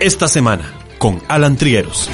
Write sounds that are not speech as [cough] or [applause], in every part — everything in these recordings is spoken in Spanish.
Esta semana con Alan Trieros.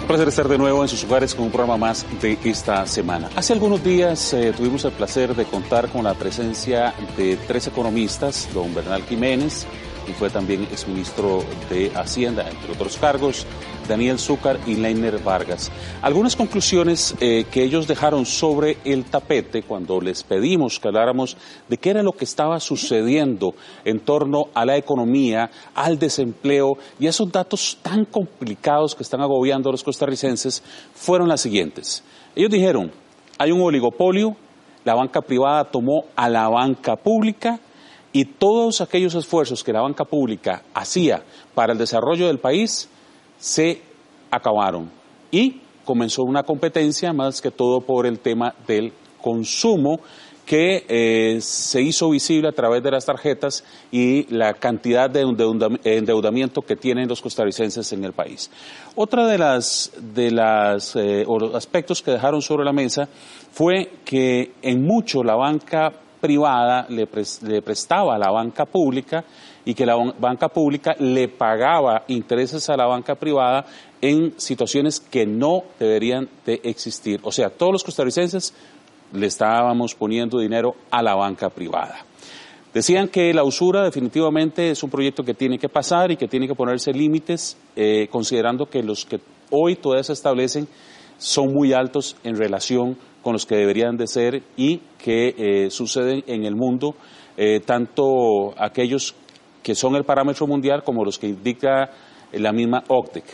Un placer estar de nuevo en sus hogares con un programa más de esta semana. Hace algunos días eh, tuvimos el placer de contar con la presencia de tres economistas, don Bernal Jiménez, y fue también exministro de Hacienda, entre otros cargos, Daniel Zúcar y Leiner Vargas. Algunas conclusiones eh, que ellos dejaron sobre el tapete cuando les pedimos que habláramos de qué era lo que estaba sucediendo en torno a la economía, al desempleo y esos datos tan complicados que están agobiando a los costarricenses fueron las siguientes. Ellos dijeron, hay un oligopolio, la banca privada tomó a la banca pública, y todos aquellos esfuerzos que la banca pública hacía para el desarrollo del país se acabaron y comenzó una competencia más que todo por el tema del consumo que eh, se hizo visible a través de las tarjetas y la cantidad de endeudamiento que tienen los costarricenses en el país. Otra de las de las eh, aspectos que dejaron sobre la mesa fue que en mucho la banca privada le, prestaba a la banca pública y que la banca pública le pagaba intereses a la banca privada en situaciones que no deberían de existir. O sea, todos los costarricenses le estábamos poniendo dinero a la banca privada. Decían que la usura definitivamente es un proyecto que tiene que pasar y que tiene que ponerse límites, eh, considerando que los que hoy todavía se establecen son muy altos en relación con los que deberían de ser y que eh, suceden en el mundo, eh, tanto aquellos que son el parámetro mundial como los que indica la misma OCDEC.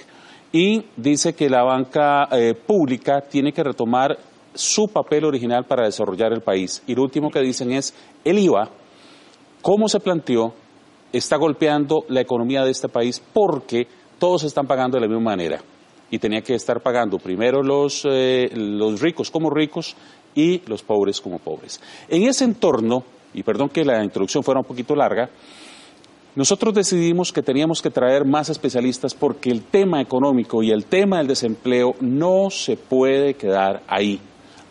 Y dice que la banca eh, pública tiene que retomar su papel original para desarrollar el país. Y lo último que dicen es el IVA, cómo se planteó, está golpeando la economía de este país porque todos están pagando de la misma manera y tenía que estar pagando primero los, eh, los ricos como ricos y los pobres como pobres. En ese entorno, y perdón que la introducción fuera un poquito larga, nosotros decidimos que teníamos que traer más especialistas porque el tema económico y el tema del desempleo no se puede quedar ahí.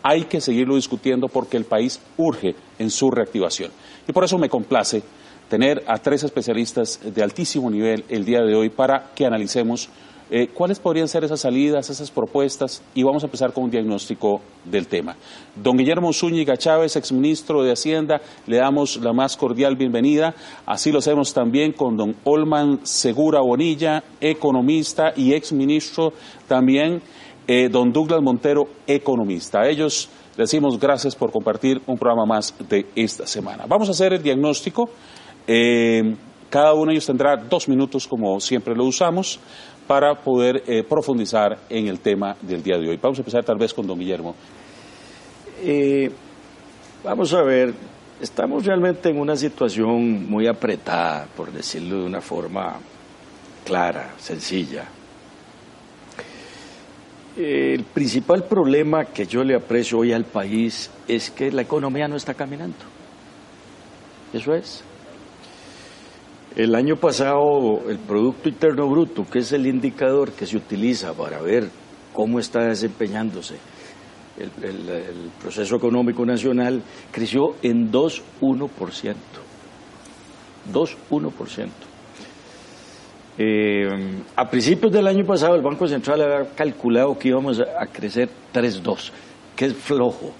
Hay que seguirlo discutiendo porque el país urge en su reactivación. Y por eso me complace tener a tres especialistas de altísimo nivel el día de hoy para que analicemos eh, ¿Cuáles podrían ser esas salidas, esas propuestas? Y vamos a empezar con un diagnóstico del tema. Don Guillermo Zúñiga Chávez, exministro de Hacienda, le damos la más cordial bienvenida. Así lo hacemos también con don Olman Segura Bonilla, economista y exministro también, eh, don Douglas Montero, economista. A ellos decimos gracias por compartir un programa más de esta semana. Vamos a hacer el diagnóstico. Eh, cada uno de ellos tendrá dos minutos, como siempre lo usamos para poder eh, profundizar en el tema del día de hoy. Vamos a empezar tal vez con don Guillermo. Eh, vamos a ver, estamos realmente en una situación muy apretada, por decirlo de una forma clara, sencilla. El principal problema que yo le aprecio hoy al país es que la economía no está caminando. Eso es. El año pasado el Producto Interno Bruto, que es el indicador que se utiliza para ver cómo está desempeñándose el, proceso económico nacional, creció en 2,1%. 2,1%. Eh, a principios del año pasado el Banco Central había calculado que íbamos a crecer 3,2, que es flojo,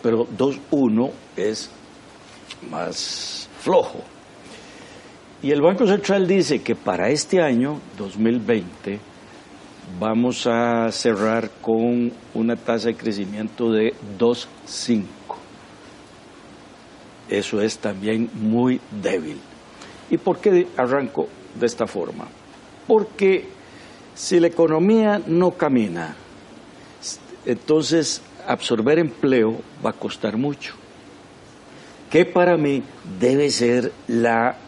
pero 2,1 es más flojo. Y el Banco Central dice que para este año, 2020, vamos a cerrar con una tasa de crecimiento de 2,5. Eso es también muy débil. ¿Y por qué arranco de esta forma? Porque si la economía no camina, entonces absorber empleo va a costar mucho. que para mí debe ser la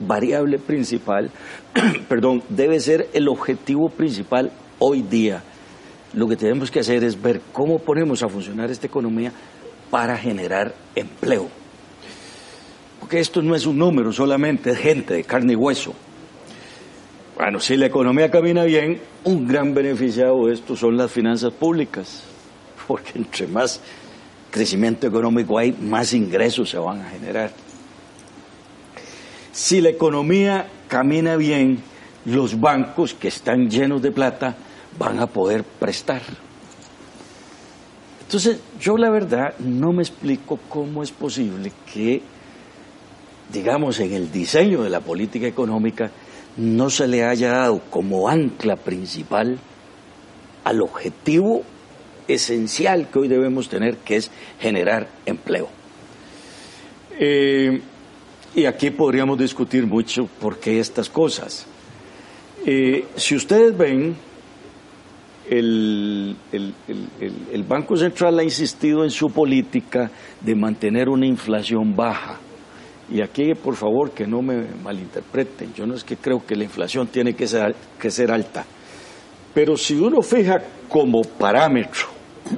variable principal, [clears throat] perdón, debe ser el objetivo principal hoy día. Lo que tenemos que hacer es ver cómo ponemos a funcionar esta economía para generar empleo. Porque esto no es un número solamente de gente, de carne y hueso. Bueno, si la economía camina bien, un gran beneficiado de esto son las finanzas públicas, porque entre más crecimiento económico hay, más ingresos se van a generar. Si la economía camina bien, los bancos que están llenos de plata van a poder prestar. Entonces, yo la verdad no me explico cómo es posible que, digamos, en el diseño de la política económica no se le haya dado como ancla principal al objetivo esencial que hoy debemos tener, que es generar empleo. Eh, y aquí podríamos discutir mucho por qué estas cosas. Eh, si ustedes ven, el, Banco Central ha insistido en su política de mantener una inflación baja. Y aquí, por favor, que no me malinterpreten, yo no es que creo que la inflación tiene que ser, que ser alta, pero si uno fija como parámetro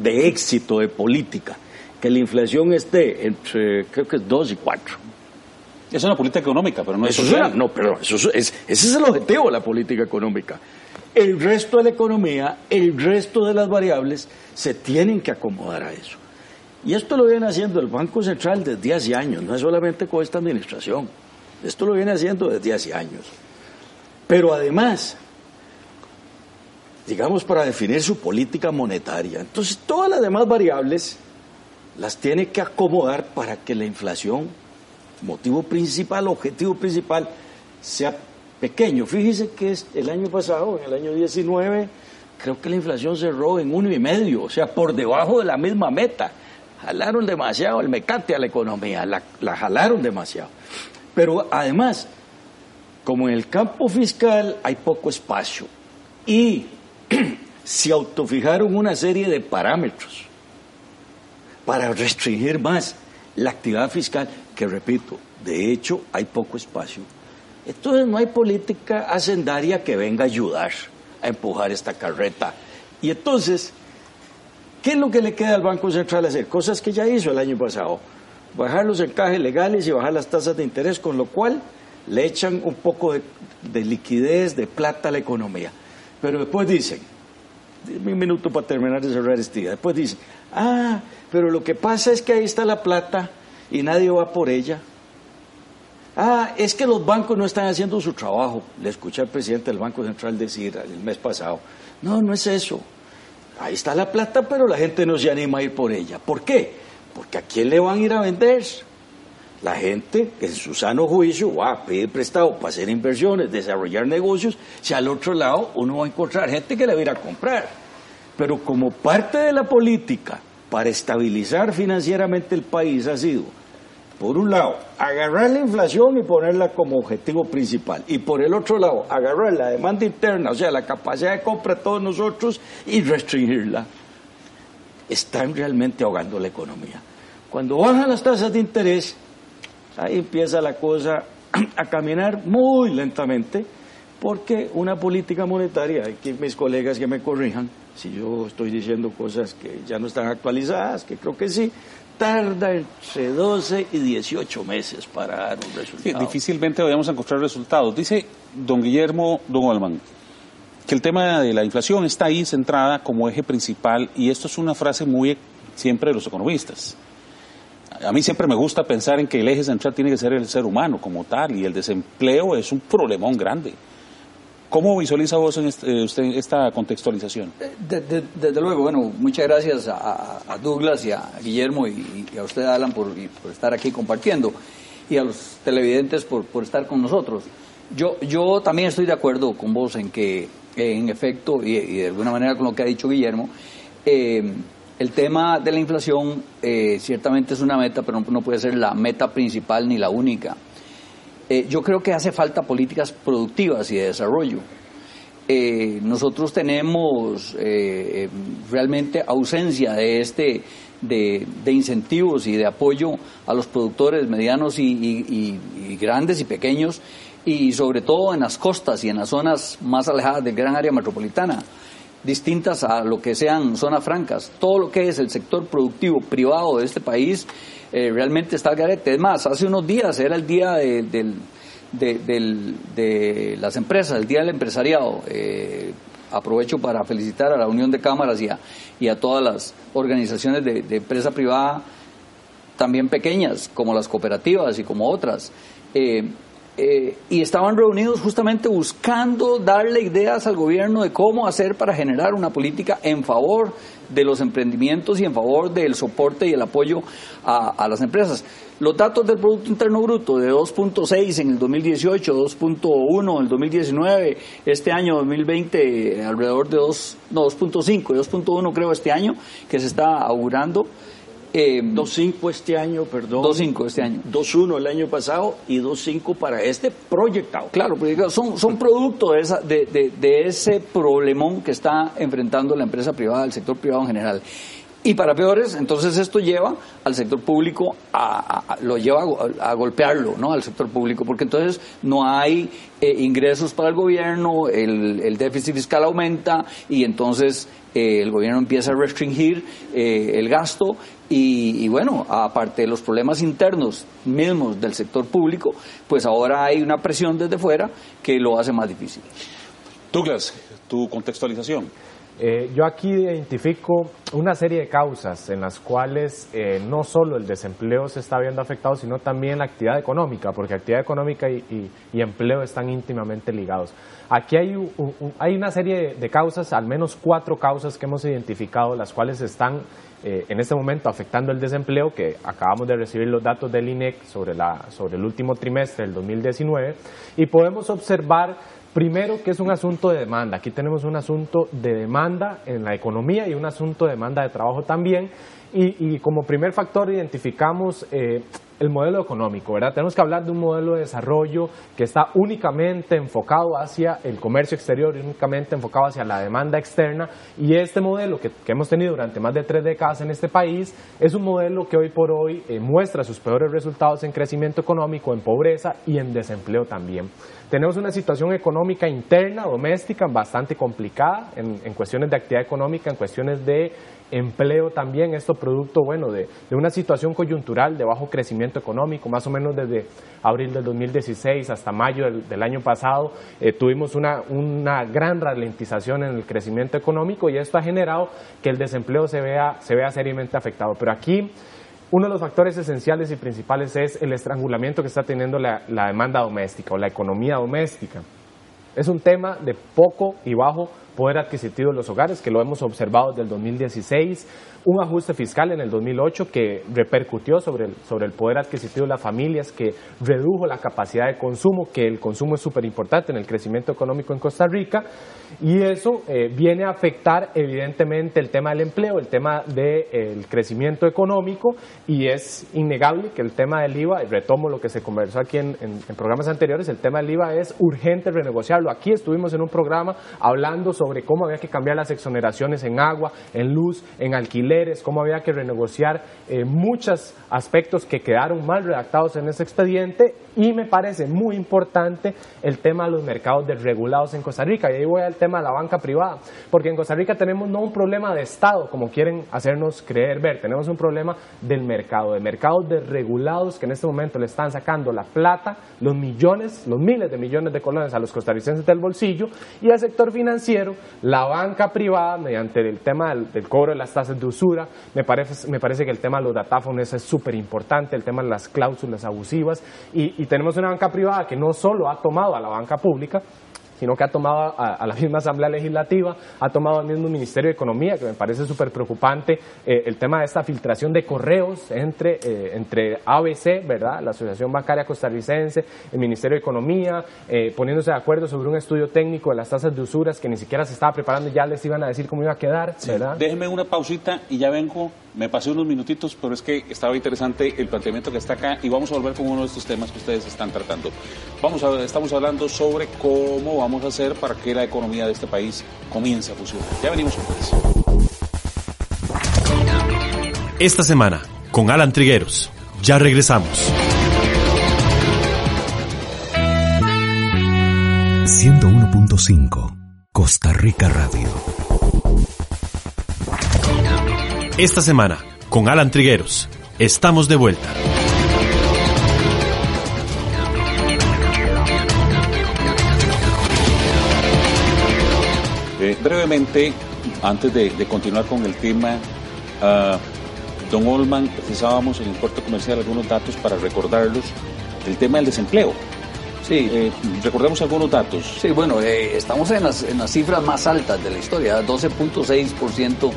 de éxito de política que la inflación esté entre, creo que es 2 y 4. Es una política económica, pero no es social. no, pero eso es, ese es el objetivo de la política económica. El resto de la economía, el resto de las variables se tienen que acomodar a eso. Y esto lo viene haciendo el Banco Central desde hace años, no es solamente con esta administración. Esto lo viene haciendo desde hace años. Pero además, digamos, para definir su política monetaria. Entonces, todas las demás variables las tiene que acomodar para que la inflación, motivo principal, objetivo principal, sea pequeño. Fíjese que el año pasado, en el año 19, creo que la inflación cerró en uno y medio, o sea, por debajo de la misma meta. Jalaron demasiado el mecate a la economía, la, la jalaron demasiado. Pero además, como en el campo fiscal hay poco espacio y [clears throat] se autofijaron una serie de parámetros para restringir más la actividad fiscal, que repito, de hecho hay poco espacio. Entonces no hay política hacendaria que venga a ayudar a empujar esta carreta. Y entonces, ¿qué es lo que le queda al Banco Central hacer? Cosas que ya hizo el año pasado. Bajar los encajes legales y bajar las tasas de interés, con lo cual le echan un poco de, de liquidez, de plata a la economía. Pero después dicen, un minuto para terminar de cerrar este día, después dicen, ah, pero lo que pasa es que ahí está la plata y nadie va por ella. Ah, es que los bancos no están haciendo su trabajo. Le escuché al presidente del Banco Central decir el mes pasado, no, no es eso. Ahí está la plata, pero la gente no se anima a ir por ella. ¿Por qué? Porque a quién le van a ir a vender. La gente que en su sano juicio va a pedir prestado para hacer inversiones, desarrollar negocios, si al otro lado uno va a encontrar gente que le va a ir a comprar. Pero como parte de la política para estabilizar financieramente el país ha sido, por un lado, agarrar la inflación y ponerla como objetivo principal. Y por el otro lado, agarrar la demanda interna, o sea, la capacidad de compra de todos nosotros y restringirla. Están realmente ahogando la economía. Cuando bajan las tasas de interés, Ahí empieza la cosa [clears throat] a caminar muy lentamente, porque una política monetaria, hay que mis colegas que me corrijan, si yo estoy diciendo cosas que ya no están actualizadas, que creo que sí, tarda entre 12 y 18 meses para dar un resultado. difícilmente vayamos a encontrar resultados. Dice don Guillermo Don Olman que el tema de la inflación está ahí centrada como eje principal y esto es una frase muy siempre de los economistas a mí siempre me gusta pensar en que el eje central tiene que ser el ser humano como tal y el desempleo es un problemón grande. ¿Cómo visualiza vos en este, usted esta contextualización? desde luego, bueno, muchas gracias a, Douglas y a Guillermo y, a usted, Alan, por, estar aquí compartiendo y a los televidentes por, estar con nosotros. Yo, yo también estoy de acuerdo con vos en que, en efecto, y, y, de alguna manera con lo que ha dicho Guillermo, eh, el tema de la inflación eh, ciertamente es una meta, pero no, puede ser la meta principal ni la única. Eh, yo creo que hace falta políticas productivas y de desarrollo. Eh, nosotros tenemos realmente ausencia de este, de, incentivos y de apoyo a los productores medianos y, grandes y pequeños, y sobre todo en las costas y en las zonas más alejadas del gran área metropolitana distintas a lo que sean zonas francas. Todo lo que es el sector productivo privado de este país eh, realmente está al garete. Es más, hace unos días era el día de, las empresas, el día del empresariado. Eh, aprovecho para felicitar a la Unión de Cámaras y a, y a todas las organizaciones de, empresa privada, también pequeñas, como las cooperativas y como otras. Eh, eh, y estaban reunidos justamente buscando darle ideas al gobierno de cómo hacer para generar una política en favor de los emprendimientos y en favor del soporte y el apoyo a, las empresas. Los datos del Producto Interno Bruto de 2.6 en el 2018, 2.1 en el 2019, este año 2020 alrededor de 2, no, 2.5, 2.1 creo este año, que se está augurando. Eh, 2.5 este año, perdón. 2.5 este año. 2.1 el año pasado y 2.5 para este proyectado. Claro, porque son, son producto de, esa, de, de, de ese problemón que está enfrentando la empresa privada, el sector privado en general. Y para peores, entonces esto lleva al sector público a, lo lleva a, golpearlo, ¿no? Al sector público, porque entonces no hay eh, ingresos para el gobierno, el, el, déficit fiscal aumenta y entonces eh, el gobierno empieza a restringir eh, el gasto y, y, bueno, aparte de los problemas internos mismos del sector público, pues ahora hay una presión desde fuera que lo hace más difícil. Douglas, tu contextualización. Eh, yo aquí identifico una serie de causas en las cuales eh, no solo el desempleo se está viendo afectado, sino también la actividad económica, porque actividad económica y, empleo están íntimamente ligados. Aquí hay, una serie de causas, al menos cuatro causas que hemos identificado, las cuales están eh, en este momento afectando el desempleo, que acabamos de recibir los datos del INEC sobre, sobre el último trimestre del 2019, y podemos observar Primero, que es un asunto de demanda. Aquí tenemos un asunto de demanda en la economía y un asunto de demanda de trabajo también. Y, como primer factor identificamos eh, el modelo económico, ¿verdad? Tenemos que hablar de un modelo de desarrollo que está únicamente enfocado hacia el comercio exterior, únicamente enfocado hacia la demanda externa y este modelo que, hemos tenido durante más de tres décadas en este país es un modelo que hoy por hoy eh, muestra sus peores resultados en crecimiento económico, en pobreza y en desempleo también. Tenemos una situación económica interna, doméstica, bastante complicada en, en cuestiones de actividad económica, en cuestiones de empleo también, esto producto, bueno, de, una situación coyuntural de bajo crecimiento económico, más o menos desde abril del 2016 hasta mayo del, año pasado, eh, tuvimos una, una, gran ralentización en el crecimiento económico y esto ha generado que el desempleo se vea, se vea seriamente afectado. Pero aquí uno de los factores esenciales y principales es el estrangulamiento que está teniendo la, la demanda doméstica o la economía doméstica. Es un tema de poco y bajo poder adquisitivo de los hogares, que lo hemos observado desde el 2016, un ajuste fiscal en el 2008 que repercutió sobre el, sobre el poder adquisitivo de las familias, que redujo la capacidad de consumo, que el consumo es súper importante en el crecimiento económico en Costa Rica, y eso eh, viene a afectar evidentemente el tema del empleo, el tema del crecimiento económico, y es innegable que el tema del IVA, y retomo lo que se conversó aquí en, programas anteriores, el tema del IVA es urgente renegociarlo. Aquí estuvimos en un programa hablando sobre cómo había que cambiar las exoneraciones en agua, en luz, en cómo había que renegociar eh, muchos aspectos que quedaron mal redactados en ese expediente. Y me parece muy importante el tema de los mercados desregulados en Costa Rica. Y ahí voy al tema de la banca privada, porque en Costa Rica tenemos no un problema de Estado, como quieren hacernos creer ver, tenemos un problema del mercado, de mercados desregulados que en este momento le están sacando la plata, los millones, los miles de millones de colones a los costarricenses del bolsillo. Y al sector financiero la banca privada, mediante el tema del, cobro de las tasas de usura, me parece, me parece que el tema de los datáfonos es súper importante, el tema de las cláusulas abusivas, y, y tenemos una banca privada que no solo ha tomado a la banca pública, sino que ha tomado a, la [laughs] misma Asamblea Legislativa, ha tomado al mismo Ministerio de Economía, que me parece súper preocupante, eh, el tema de esta filtración de correos entre, eh, entre ABC, ¿verdad? la Asociación Bancaria Costarricense, el Ministerio de Economía, eh, poniéndose de acuerdo sobre un estudio técnico de las tasas de usuras que ni siquiera se estaba preparando y ya les iban a decir cómo iba a quedar. ¿verdad? Déjenme una pausita y ya vengo me pasé unos minutitos, pero es que estaba interesante el planteamiento que está acá y vamos a volver con uno de estos temas que ustedes están tratando. Vamos a, estamos hablando sobre cómo vamos a hacer para que la economía de este país comience a funcionar. Ya venimos con eso. esta semana con Alan Trigueros. Ya regresamos. 101.5 Costa Rica Radio. Esta semana con Alan Trigueros. Estamos de vuelta. Eh, brevemente, antes de, de continuar con el tema, ah, Don Olman, precisábamos en el corte comercial algunos datos para recordarlos del tema del desempleo. Sí, Eh, recordemos algunos datos. Sí, bueno, eh, estamos en las, en las cifras más altas de la historia, 12.6%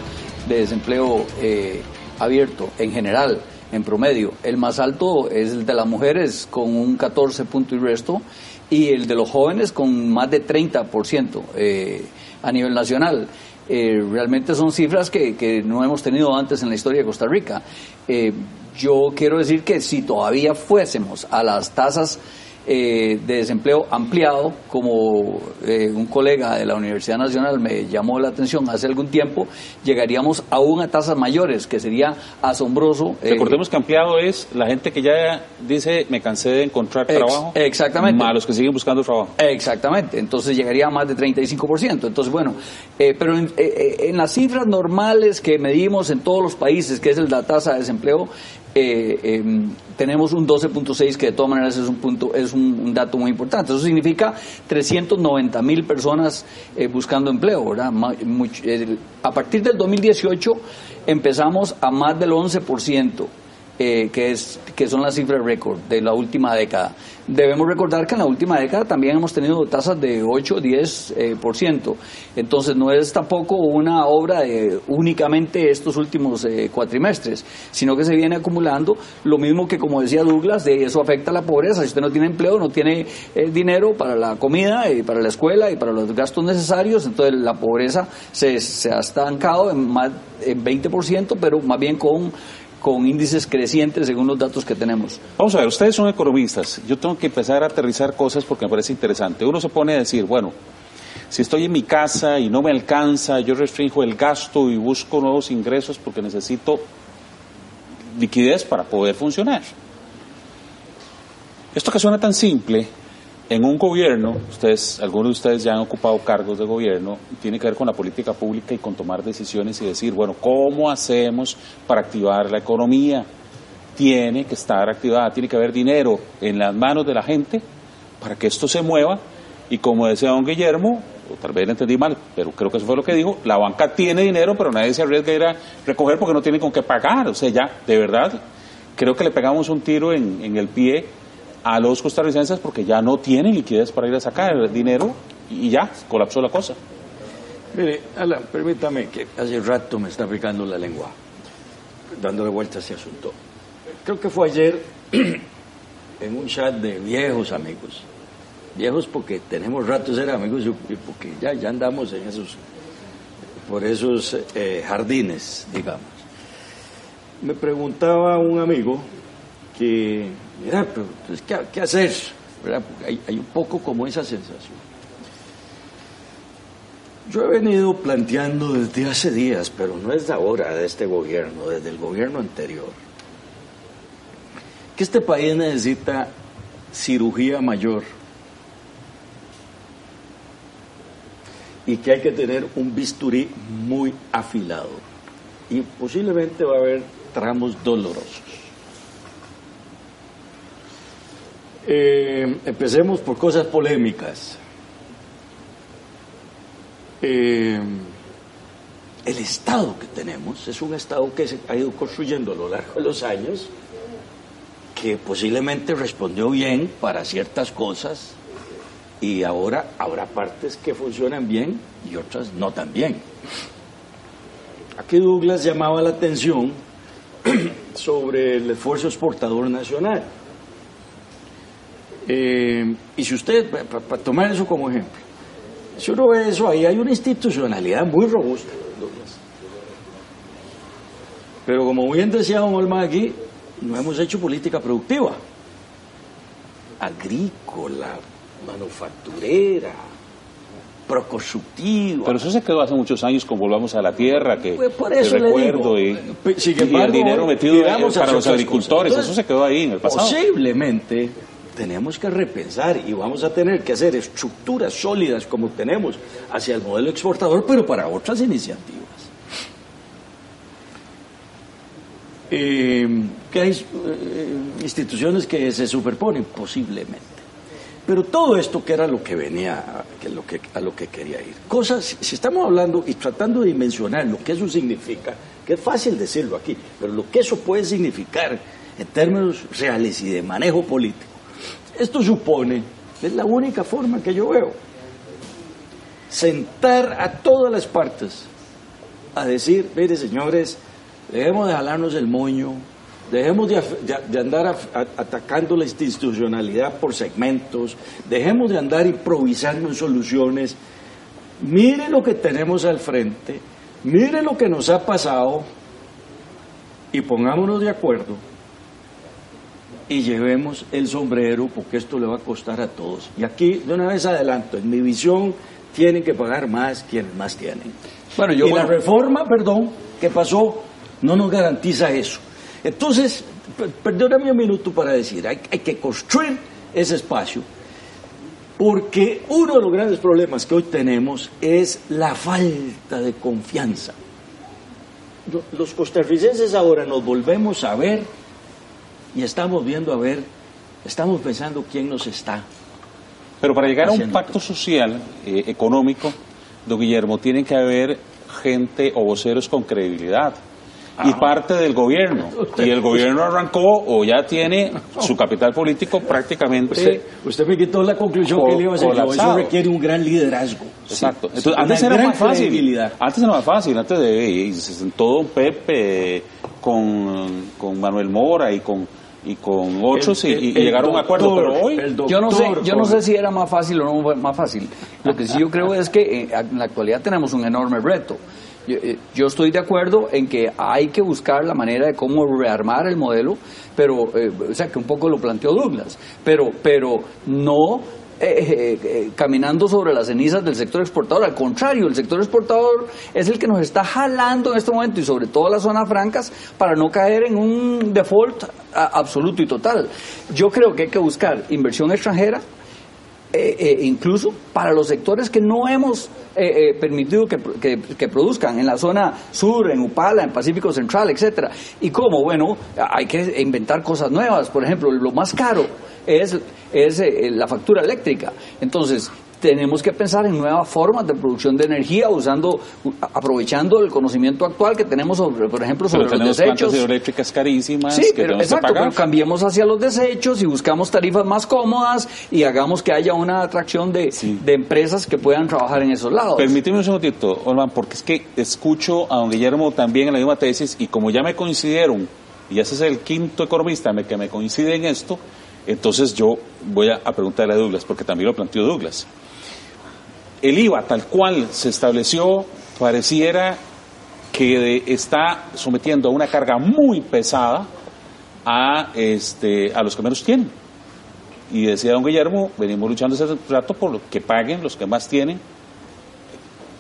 de desempleo eh, abierto en general, en promedio. El más alto es el de las mujeres con un 14 punto y resto y el de los jóvenes con más de 30% eh, a nivel nacional. Eh, realmente son cifras que, que no hemos tenido antes en la historia de Costa Rica. Eh, yo quiero decir que si todavía fuésemos a las tasas eh, de desempleo ampliado, como eh, un colega de la Universidad Nacional me llamó la atención hace algún tiempo, llegaríamos aún a tasas mayores, que sería asombroso. eh, Recordemos que ampliado es la gente que ya dice me cansé de encontrar Ex- trabajo. exactamente. Más los que siguen buscando trabajo. Exactamente, entonces llegaría a más de 35%. Entonces, bueno, pero en, en las cifras normales que medimos en todos los países, que es el- la tasa de desempleo, eh, em, tenemos un 12.6 que de todas maneras es un punto es un, dato muy importante. Eso significa 390 mil personas eh, buscando empleo, ¿verdad? A partir del 2018 empezamos a más del 11%. eh, que, es, que son las cifras récord de la última década. Debemos recordar que en la última década también hemos tenido tasas de 8, 10 eh, por ciento. Entonces no es tampoco una obra de únicamente estos últimos eh, cuatrimestres, sino que se viene acumulando lo mismo que como decía Douglas, de eso afecta a la pobreza. Si usted no tiene empleo, no tiene eh, dinero para la comida y para la escuela y para los gastos necesarios, entonces la pobreza se, se ha estancado en más en 20%, pero más bien con con índices crecientes según los datos que tenemos. Vamos a ver, ustedes son economistas. Yo tengo que empezar a aterrizar cosas porque me parece interesante. Uno se pone a decir, bueno, si estoy en mi casa y no me alcanza, yo restringo el gasto y busco nuevos ingresos porque necesito liquidez para poder funcionar. Esto que suena tan simple, en un gobierno, ustedes, algunos de ustedes ya han ocupado cargos de gobierno, tiene que ver con la política pública y con tomar decisiones y decir, bueno, ¿cómo hacemos para activar la economía? Tiene que estar activada, tiene que haber dinero en las manos de la gente para que esto se mueva y como decía don Guillermo, o tal vez lo entendí mal, pero creo que eso fue lo que dijo, la banca tiene dinero, pero nadie se arriesga a ir a recoger porque no tiene con qué pagar, o sea, ya, de verdad, creo que le pegamos un tiro en, en el pie a los costarricenses porque ya no tienen liquidez para ir a sacar el dinero y ya, colapsó la cosa. Mire, Alan, permítame que hace rato me está picando la lengua, dándole vuelta a ese asunto. Creo que fue ayer [clears throat] en un chat de viejos amigos. Viejos porque tenemos rato de ser amigos y porque ya, ya andamos en esos, por esos eh, jardines, digamos. Me preguntaba un amigo que, mira, pero pues, ¿qué, qué hacer? Hay, hay un poco como esa sensación. Yo he venido planteando desde hace días, pero no es de ahora, de este gobierno, desde el gobierno anterior, que este país necesita cirugía mayor y que hay que tener un bisturí muy afilado y posiblemente va a haber tramos dolorosos. Eh, empecemos por cosas polémicas. Eh, el Estado que tenemos es un Estado que se ha ido construyendo a lo largo de los años, que posiblemente respondió bien para ciertas cosas y ahora habrá partes que funcionan bien y otras no tan bien. Aquí Douglas llamaba la atención [clears throat] sobre el esfuerzo exportador nacional. Eh, y si usted, para tomar eso como ejemplo, si uno ve eso, ahí hay una institucionalidad muy robusta. Pero como bien decía don Olma aquí, no hemos hecho política productiva, agrícola, manufacturera, proconstructiva. Pero eso se quedó hace muchos años con Volvamos a la Tierra, que, Pues por eso le recuerdo, digo, y, y el dinero metido para los agricultores, eso se quedó ahí en el pasado. Posiblemente tenemos que repensar y vamos a tener que hacer estructuras sólidas como tenemos hacia el modelo exportador, pero para otras iniciativas. Eh, que hay eh, instituciones que se superponen, posiblemente. Pero todo esto que era lo que venía, que lo que, a lo que quería ir. Cosas, si estamos hablando y tratando de dimensionar lo que eso significa, que es fácil decirlo aquí, pero lo que eso puede significar en términos reales y de manejo político, esto supone, es la única forma que yo veo, sentar a todas las partes a decir, mire señores, dejemos de jalarnos el moño, dejemos de, andar atacando la institucionalidad por segmentos, dejemos de andar improvisando en soluciones, mire lo que tenemos al frente, mire lo que nos ha pasado y pongámonos de acuerdo y llevemos el sombrero porque esto le va a costar a todos. Y aquí, de una vez adelanto, en mi visión tienen que pagar más quienes más tienen. Bueno, yo- y la reforma, perdón, que pasó, no nos garantiza eso. Entonces, per- perdóname un minuto para decir, hay, hay que construir ese espacio, porque uno de los grandes problemas que hoy tenemos es la falta de confianza. Lo- Los costarricenses ahora nos volvemos a ver y estamos viendo a ver, estamos pensando quién nos está. Pero para llegar a un pacto social, eh, económico, don Guillermo, tienen que haber gente o voceros con credibilidad. Ah. Y parte del gobierno. Y el gobierno arrancó o ya tiene su capital político prácticamente. Usted, usted me quitó la conclusión que le iba a hacer yo. Eso requiere un gran liderazgo. Exacto. Sí, Entonces, una antes era más fácil. Antes era más fácil. Antes de y se sentó Don Pepe con, con Manuel Mora y con y con otros y, El- y llegaron a un acuerdo. doctor, Pero hoy el Yo no sé, doctor yo no sé si era más fácil o no fue más fácil. Lo que sí yo creo es que eh, en la actualidad tenemos un enorme reto. Yo, eh, yo estoy de acuerdo en que hay que buscar la manera de cómo rearmar el modelo, pero, eh, o sea, que un poco lo planteó Douglas, pero, pero no eh, eh, eh, caminando sobre las cenizas del sector exportador. Al contrario, el sector exportador es el que nos está jalando en este momento y sobre todo las zonas francas para no caer en un default absoluto y total. Yo creo que hay que buscar inversión extranjera, eh, eh, incluso para los sectores que no hemos permitido que produzcan en la zona sur, en Upala, en Pacífico Central, etcétera. ¿Y cómo? Bueno, hay que inventar cosas nuevas. Por ejemplo, lo más caro es, es eh, la factura eléctrica. Entonces, tenemos que pensar en nuevas formas de producción de energía usando, aprovechando el conocimiento actual que tenemos sobre, por ejemplo, sobre pero los desechos. hidroeléctricas carísimas Sí, que pero, exacto, que pagar. pero cambiemos hacia los desechos y buscamos tarifas más cómodas y hagamos que haya una atracción de, Sí. de empresas que puedan trabajar en esos lados. Permíteme un segundito, Olman, porque es que escucho a don Guillermo también en la misma tesis y como ya me coincidieron, y ese es el quinto economista que me coincide en esto, entonces yo voy a, preguntarle a Douglas, porque también lo planteó Douglas. El IVA, tal cual se estableció, pareciera que está sometiendo a una carga muy pesada a, este, a los que menos tienen. Y decía don Guillermo, venimos luchando ese rato por lo que paguen los que más tienen,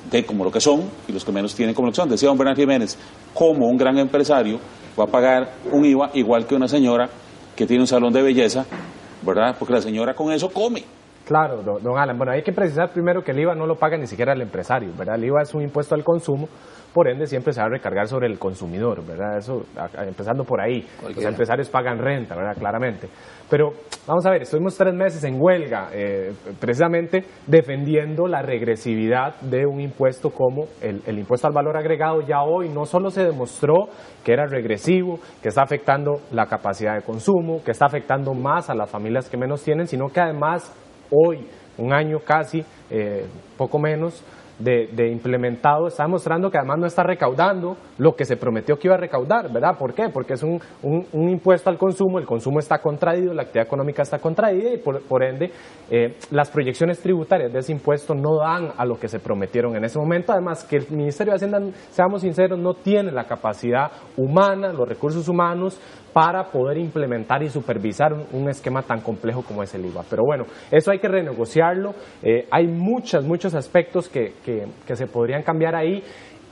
de como lo que son, y los que menos tienen como lo que son. Decía don Bernal Jiménez, como un gran empresario va a pagar un IVA igual que una señora que tiene un salón de belleza, ¿verdad? Porque la señora con eso come. Claro, don, don Alan. Bueno, hay que precisar primero que el IVA no lo paga ni siquiera el empresario, ¿verdad? El IVA es un impuesto al consumo, por ende siempre se va a recargar sobre el consumidor, ¿verdad? Eso, a- a- empezando por ahí. Los empresarios pagan renta, ¿verdad? Claramente. Pero vamos a ver, estuvimos tres meses en huelga, eh, precisamente defendiendo la regresividad de un impuesto como el, el impuesto al valor agregado. Ya hoy no solo se demostró que era regresivo, que está afectando la capacidad de consumo, que está afectando más a las familias que menos tienen, sino que además hoy, un año casi, eh, poco menos, de, implementado está demostrando que además no está recaudando lo que se prometió que iba a recaudar, ¿verdad? ¿Por qué? Porque es un, un, impuesto al consumo, el consumo está contraído, la actividad económica está contraída y por, ende eh, las proyecciones tributarias de ese impuesto no dan a lo que se prometieron en ese momento. Además que el Ministerio de Hacienda, seamos sinceros, no tiene la capacidad humana, los recursos humanos para poder implementar y supervisar un, esquema tan complejo como es el IVA. Pero bueno, eso hay que renegociarlo. Eh, hay muchos, muchos aspectos que, que se podrían cambiar ahí.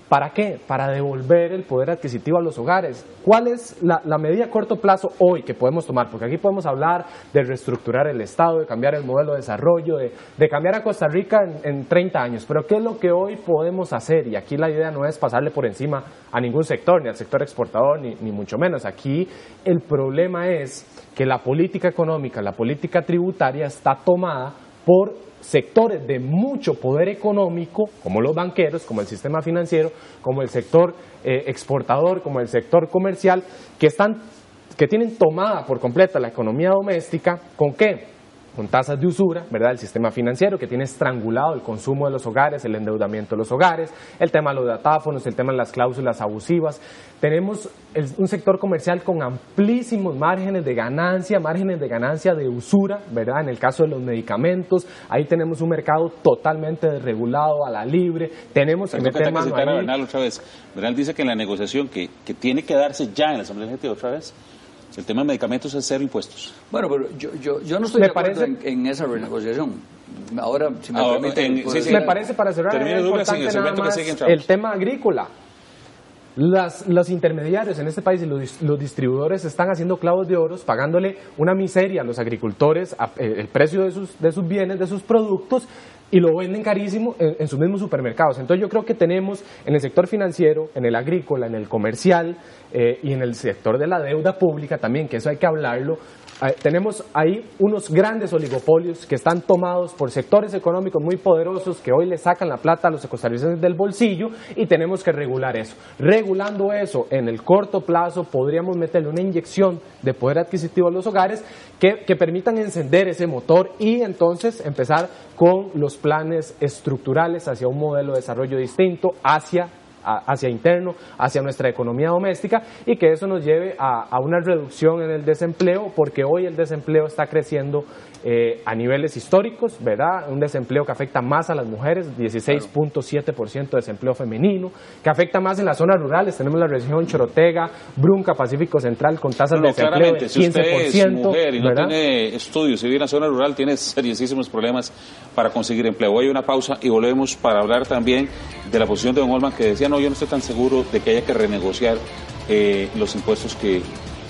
¿Para qué? Para devolver el poder adquisitivo a los hogares. ¿Cuál es la, medida a corto plazo hoy que podemos tomar? Porque aquí podemos hablar de reestructurar el Estado, de cambiar el modelo de desarrollo, de, cambiar a Costa Rica en, 30 años. Pero ¿qué es lo que hoy podemos hacer? Y aquí la idea no es pasarle por encima a ningún sector, ni al sector exportador, ni, ni mucho menos. Aquí el problema es que la política económica, la política tributaria está tomada por sectores de mucho poder económico, como los banqueros, como el sistema financiero, como el sector eh, exportador, como el sector comercial, que, están, que tienen tomada por completa la economía doméstica, ¿con qué? Con tasas de usura, ¿verdad? El sistema financiero que tiene estrangulado el consumo de los hogares, el endeudamiento de los hogares, el tema de los datáfonos, el tema de las cláusulas abusivas. Tenemos un sector comercial con amplísimos márgenes de ganancia, márgenes de ganancia de usura, ¿verdad? En el caso de los medicamentos, ahí tenemos un mercado totalmente desregulado, a la libre, tenemos que meter mano ahí. Bernal otra vez. Bernal dice que en la negociación que, que tiene que darse ya en la Asamblea Legislativa otra vez, el tema de medicamentos es cero impuestos. Bueno, pero yo, yo, yo no estoy de acuerdo en, esa renegociación. Ahora, si me ah, permite... me parece, para cerrar, importante nada más el tema agrícola. Las, los intermediarios en este país y los, los, distribuidores están haciendo clavos de oro, pagándole una miseria a los agricultores, eh, el precio de sus, de sus bienes, de sus productos, y lo venden carísimo en, sus mismos supermercados. Entonces yo creo que tenemos en el sector financiero, en el agrícola, en el comercial eh, y en el sector de la deuda pública también, que eso hay que hablarlo, tenemos ahí unos grandes oligopolios que están tomados por sectores económicos muy poderosos que hoy le sacan la plata a los costarricenses del bolsillo y tenemos que regular eso. Regulando eso en el corto plazo podríamos meterle una inyección de poder adquisitivo a los hogares que, que permitan encender ese motor y entonces empezar con los planes estructurales hacia un modelo de desarrollo distinto, hacia hacia interno, hacia nuestra economía doméstica y que eso nos lleve a, a una reducción en el desempleo, porque hoy el desempleo está creciendo eh, a niveles históricos, ¿verdad? Un desempleo que afecta más a las mujeres, 16.7% de desempleo femenino, que afecta más en las zonas rurales. Tenemos la región Chorotega, Brunca, Pacífico Central con tasas de desempleo del 15%. Si usted es mujer y no tiene estudios y vive en la zona rural, tiene seriosísimos problemas para conseguir empleo. Hay una pausa y volvemos para hablar también de la posición de Don Olman que decía, no, yo no estoy tan seguro de que haya que renegociar eh, los impuestos que,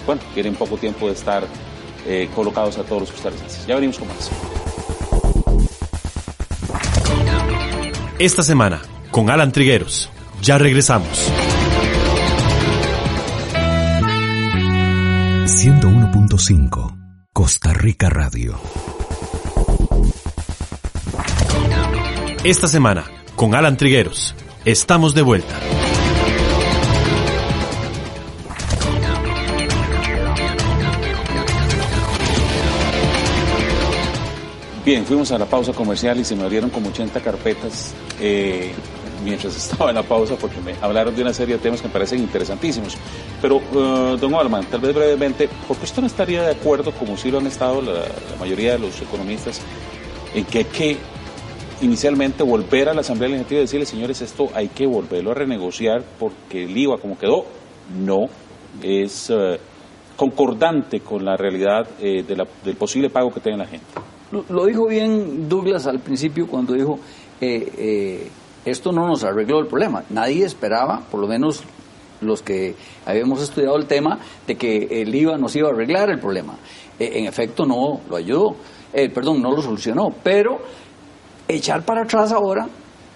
bueno, tienen poco tiempo de estar eh, colocados a todos los costarricenses. Ya venimos con más. Esta semana, con Alan Trigueros. Ya regresamos. 101.5 Costa Rica Radio. Esta semana, con Alan Trigueros. Estamos de vuelta. Bien, fuimos a la pausa comercial y se me abrieron como 80 carpetas eh, mientras [laughs] estaba en la pausa porque me hablaron de una serie de temas que me parecen interesantísimos. Pero, uh, don Alman, tal vez brevemente, ¿por qué usted no estaría de acuerdo, como sí lo han estado la, mayoría de los economistas, en que hay que inicialmente volver a la Asamblea Legislativa y decirle, señores, esto hay que volverlo a renegociar porque el IVA como quedó, no es uh, concordante con la realidad eh, del posible pago que tenga la gente? Lo dijo bien Douglas al principio cuando dijo, eh, eh, esto no nos arregló el problema. Nadie esperaba, por lo menos los que habíamos estudiado el tema, de que el IVA nos iba a arreglar el problema. Eh, en efecto, no lo ayudó, perdón, no lo solucionó, pero echar para atrás ahora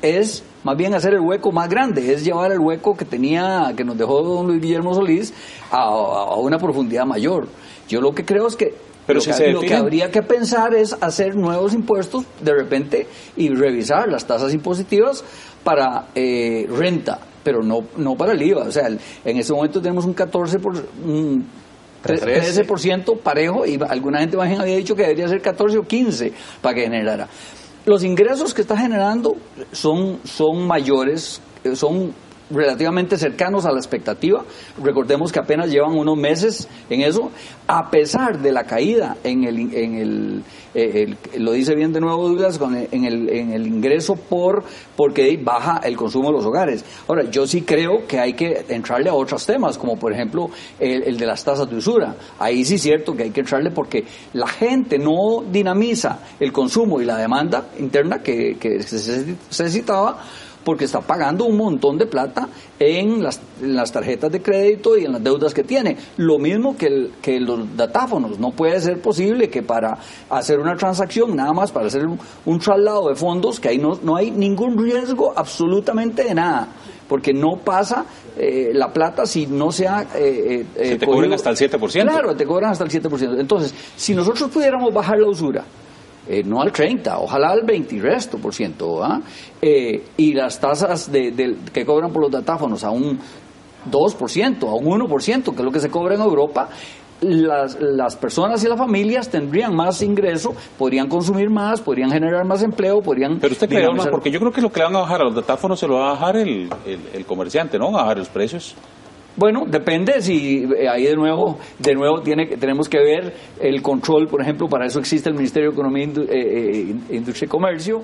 es más bien hacer el hueco más grande, es llevar el hueco que tenía, que nos dejó don Luis Guillermo Solís a una profundidad mayor. Yo lo que creo es que pero lo, si que, lo que habría que pensar es hacer nuevos impuestos de repente y revisar las tasas impositivas para eh, renta, pero no, no para el IVA. O sea, en ese momento tenemos un 14 por, un 13% parejo y alguna gente más había dicho que debería ser 14 o 15 para que generara. Los ingresos que está generando son, son mayores, eh, son relativamente cercanos a la expectativa. Recordemos que apenas llevan unos meses en eso, a pesar de la caída en el, en el, eh, lo dice bien de nuevo Douglas, en, el, en el ingreso por porque baja el consumo de los hogares. Ahora, yo sí creo que hay que entrarle a otros temas, como por ejemplo el, de las tasas de usura. Ahí sí es cierto que hay que entrarle porque la gente no dinamiza el consumo y la demanda interna que, que se necesitaba porque está pagando un montón de plata en las, las, tarjetas de crédito y en las deudas que tiene. Lo mismo que, que los datáfonos. No puede ser posible que para hacer una transacción, nada más para hacer un, traslado de fondos, que ahí no, no hay ningún riesgo absolutamente de nada porque no pasa eh, la plata si no sea... Eh, eh, Se te cobran hasta el 7%. Claro, te cobran hasta el 7%. Entonces, si nosotros pudiéramos bajar la usura, eh, no al 30, ojalá al 20 y resto por ciento, eh, y las tasas de, que cobran por los datáfonos a un 2%, a un 1%, que es lo que se cobra en Europa, las, las, personas y las familias tendrían más ingreso, podrían consumir más, podrían generar más empleo, podrían... Pero usted cree, porque yo creo que lo que le van a bajar a los datáfonos se lo va a bajar el, el, el comerciante, ¿no? a bajar los precios. Bueno, depende si eh, ahí de nuevo, de nuevo tiene, tenemos que ver el control, por ejemplo, para eso existe el Ministerio de Economía, eh, eh, Industria y Comercio,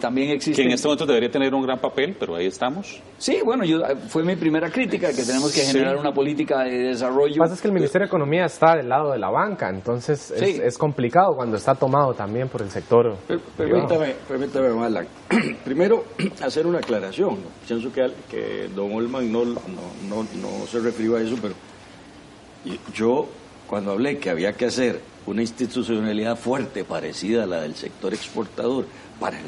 también existe... Que en este momento debería tener un gran papel, pero ahí estamos. Sí, bueno, yo, fue mi primera crítica, que tenemos que generar una política de desarrollo. Lo que pasa es que el Ministerio de Economía está del lado de la banca, entonces es, complicado cuando está tomado también por el sector. permítame, permítame, Malan. [clears throat] Primero, [clears throat] hacer una aclaración. Pienso que, que don Olman no, no, no no se refirió a eso, pero yo cuando hablé que había que hacer una institucionalidad fuerte, parecida a la del sector exportador, para,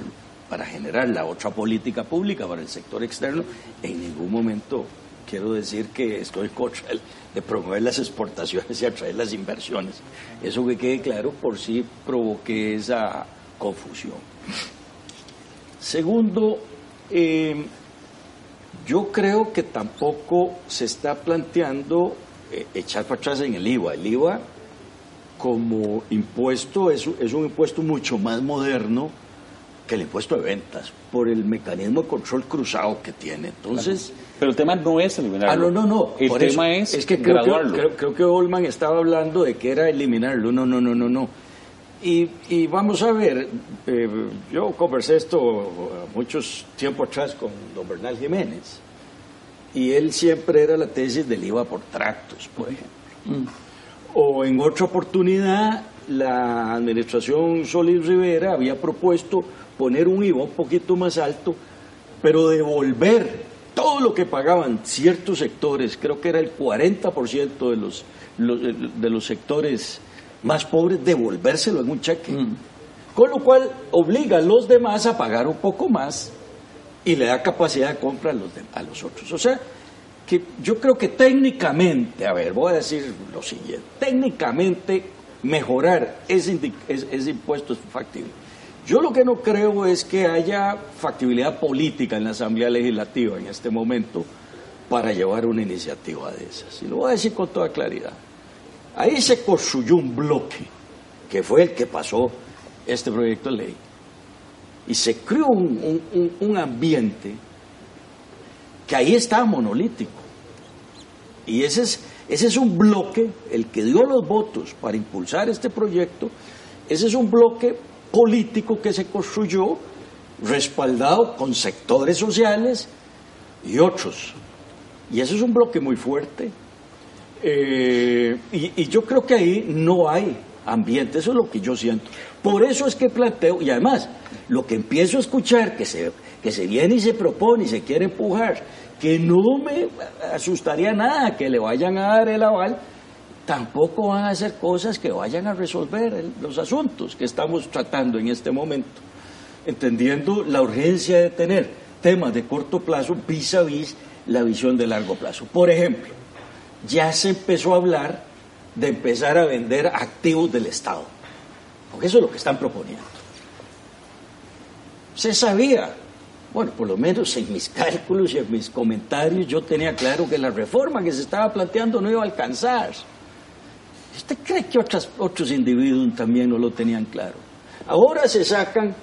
para generar la otra política pública para el sector externo, en ningún momento quiero decir que estoy contra de promover las exportaciones y atraer las inversiones. Eso que quede claro, por sí provoqué esa confusión. Segundo, eh, yo creo que tampoco se está planteando eh, echar para atrás en el IVA. El IVA como impuesto es, es, un impuesto mucho más moderno que el impuesto de ventas por el mecanismo de control cruzado que tiene. Entonces, pero el tema no es eliminarlo. Ah, no, no, no. El tema es, es que creo Que, creo, que Olman estaba hablando de que era eliminarlo. No, no, no, no, no. Y, y vamos a ver, eh, yo conversé esto muchos tiempo atrás con don Bernal Jiménez, y él siempre era la tesis del IVA por tractos, por ejemplo. Mm. O en otra oportunidad, la administración Solís Rivera había propuesto poner un IVA un poquito más alto, pero devolver todo lo que pagaban ciertos sectores, creo que era el 40% de los, de los sectores más pobres devolvérselo en un cheque. Mm. Con lo cual obliga a los demás a pagar un poco más y le da capacidad de compra a los, a los otros. O sea, que yo creo que técnicamente, a ver, voy a decir lo siguiente, técnicamente mejorar ese, ese, impuesto es factible. Yo lo que no creo es que haya factibilidad política en la Asamblea Legislativa en este momento para llevar una iniciativa de esas. Y lo voy a decir con toda claridad. Ahí se construyó un bloque, que fue el que pasó este proyecto de ley. Y se creó un, ambiente que ahí está monolítico. Y ese es, ese es un bloque, el que dio los votos para impulsar este proyecto, ese es un bloque político que se construyó respaldado con sectores sociales y otros. Y ese es un bloque muy fuerte, eh, y, yo creo que ahí no hay ambiente, eso es lo que yo siento. Por eso es que planteo, y además, lo que empiezo a escuchar, que se, que se viene y se propone y se quiere empujar, que no me asustaría nada que le vayan a dar el aval, tampoco van a hacer cosas que vayan a resolver los asuntos que estamos tratando en este momento, entendiendo la urgencia de tener temas de corto plazo vis a vis la visión de largo plazo. Por ejemplo, ya se empezó a hablar de empezar a vender activos del Estado, porque eso es lo que están proponiendo. Se sabía, bueno, por lo menos en mis cálculos y en mis comentarios yo tenía claro que la reforma que se estaba planteando no iba a alcanzar. ¿Usted cree que otros individuos también no lo tenían claro? Ahora se sacan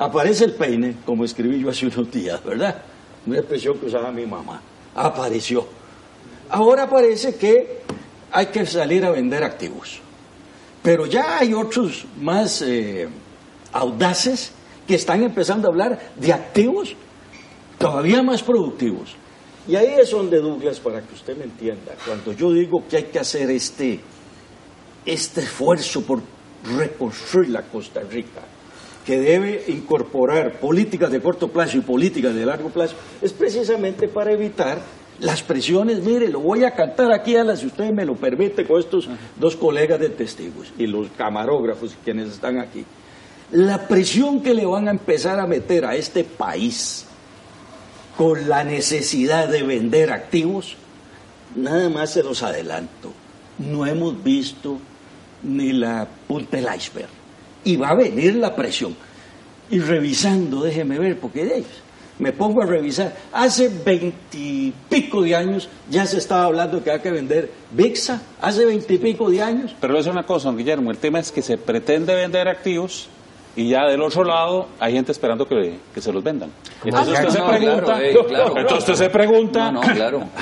Aparece el peine, como escribí yo hace unos días, ¿verdad? Una expresión que usaba mi mamá. Apareció. Ahora parece que hay que salir a vender activos. Pero ya hay otros más eh, audaces que están empezando a hablar de activos todavía más productivos. Y ahí es donde, Douglas, para que usted me entienda, cuando yo digo que hay que hacer este, este esfuerzo por reconstruir la Costa Rica, que debe incorporar políticas de corto plazo y políticas de largo plazo, es precisamente para evitar las presiones, mire, lo voy a cantar aquí a las, si usted me lo permite, con estos dos colegas de testigos y los camarógrafos quienes están aquí. La presión que le van a empezar a meter a este país con la necesidad de vender activos, nada más se los adelanto, no hemos visto ni la punta del iceberg. Y va a venir la presión. Y revisando, déjeme ver, porque me pongo a revisar. Hace veintipico de años ya se estaba hablando que hay que vender VIXA, hace veintipico de años. Pero es una cosa, don Guillermo, el tema es que se pretende vender activos y ya del otro lado hay gente esperando que, se los vendan. Entonces usted, se pregunta, entonces usted se pregunta,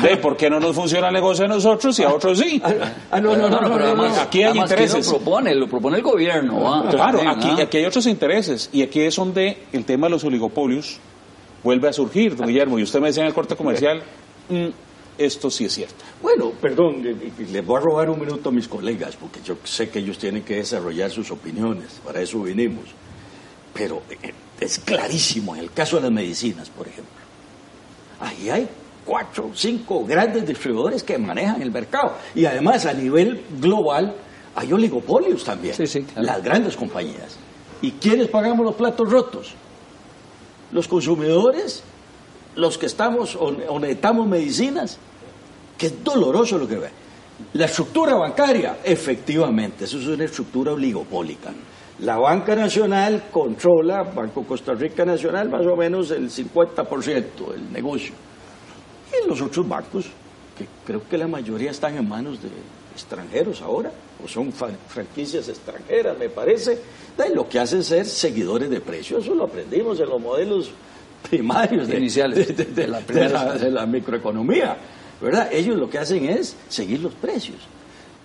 de por qué no nos funciona el negocio a nosotros y a otros sí. Ah, no, no, no, pero además, aquí hay intereses. lo propone, lo propone el gobierno. claro, aquí, aquí hay otros intereses y aquí es donde el tema de los oligopolios vuelve a surgir, don Guillermo. Y usted me decía en el corte comercial, mm, esto sí es cierto. Bueno, perdón, les voy a robar un minuto a mis colegas, porque yo sé que ellos tienen que desarrollar sus opiniones, para eso vinimos. Pero eh, es clarísimo en el caso de las medicinas, por ejemplo. Ahí hay cuatro, cinco grandes distribuidores que manejan el mercado. Y además a nivel global hay oligopolios también, las grandes compañías. ¿Y quiénes pagamos los platos rotos? Los consumidores, los que estamos o necesitamos medicinas que es doloroso lo que ve. La estructura bancaria, efectivamente, eso es una estructura oligopólica. La banca nacional controla, Banco Costa Rica Nacional, más o menos el 50% del negocio. Y los otros bancos, que creo que la mayoría están en manos de extranjeros ahora, o son franquicias extranjeras, me parece, lo que hacen ser seguidores de precios. Eso lo aprendimos en los modelos primarios iniciales de la microeconomía. ¿verdad? Ellos lo que hacen es seguir los precios.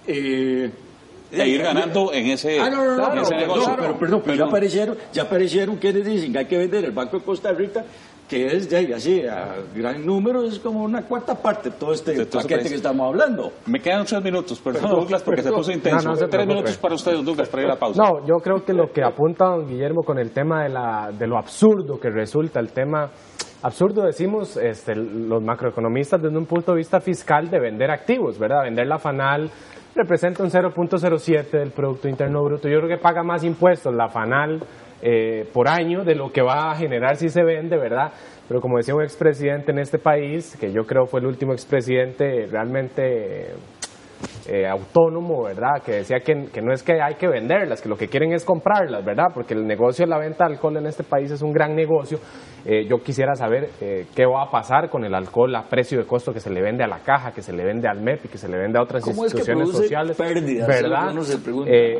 Eh, de ir ganando en ese, ah, no, no, no, negocio. pero, perdón, pero ya aparecieron, ya aparecieron quienes dicen que hay que vender el Banco de Costa Rica, que es de así a gran número, es como una cuarta parte de todo este paquete que estamos hablando. Me quedan tres minutos, perdón, Douglas, porque se puso intenso. tres minutos para ustedes, Douglas, para ir a la pausa. No, yo creo que lo que apunta don Guillermo con el tema de, la, de lo absurdo que resulta el tema absurdo, decimos este, los macroeconomistas desde un punto de vista fiscal de vender activos, ¿verdad? Vender la FANAL representa un 0.07 del Producto Interno Bruto. Yo creo que paga más impuestos la FANAL eh, por año de lo que va a generar si se vende, ¿verdad? Pero como decía un expresidente en este país, que yo creo fue el último expresidente realmente eh, autónomo, ¿verdad? Que decía que, que, no es que hay que venderlas, que lo que quieren es comprarlas, ¿verdad? Porque el negocio de la venta de alcohol en este país es un gran negocio. Eh, yo quisiera saber eh, qué va a pasar con el alcohol a precio de costo que se le vende a la caja, que se le vende al MEP y que se le vende a otras instituciones sociales. ¿Verdad?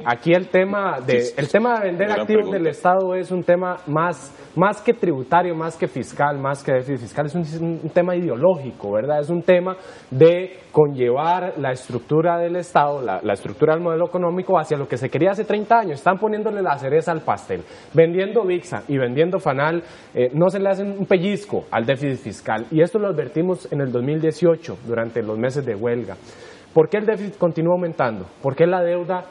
aquí el tema de el tema de vender activos del Estado es un tema más más que tributario, más que fiscal, más que déficit fiscal, es un, tema ideológico, ¿verdad? Es un tema de conllevar la estructura del Estado, la, estructura del modelo económico hacia lo que se quería hace 30 años. Están poniéndole la cereza al pastel. Vendiendo VIXA y vendiendo FANAL, eh, no se le hacen un pellizco al déficit fiscal. Y esto lo advertimos en el 2018, durante los meses de huelga. ¿Por qué el déficit continúa aumentando? ¿Por qué la deuda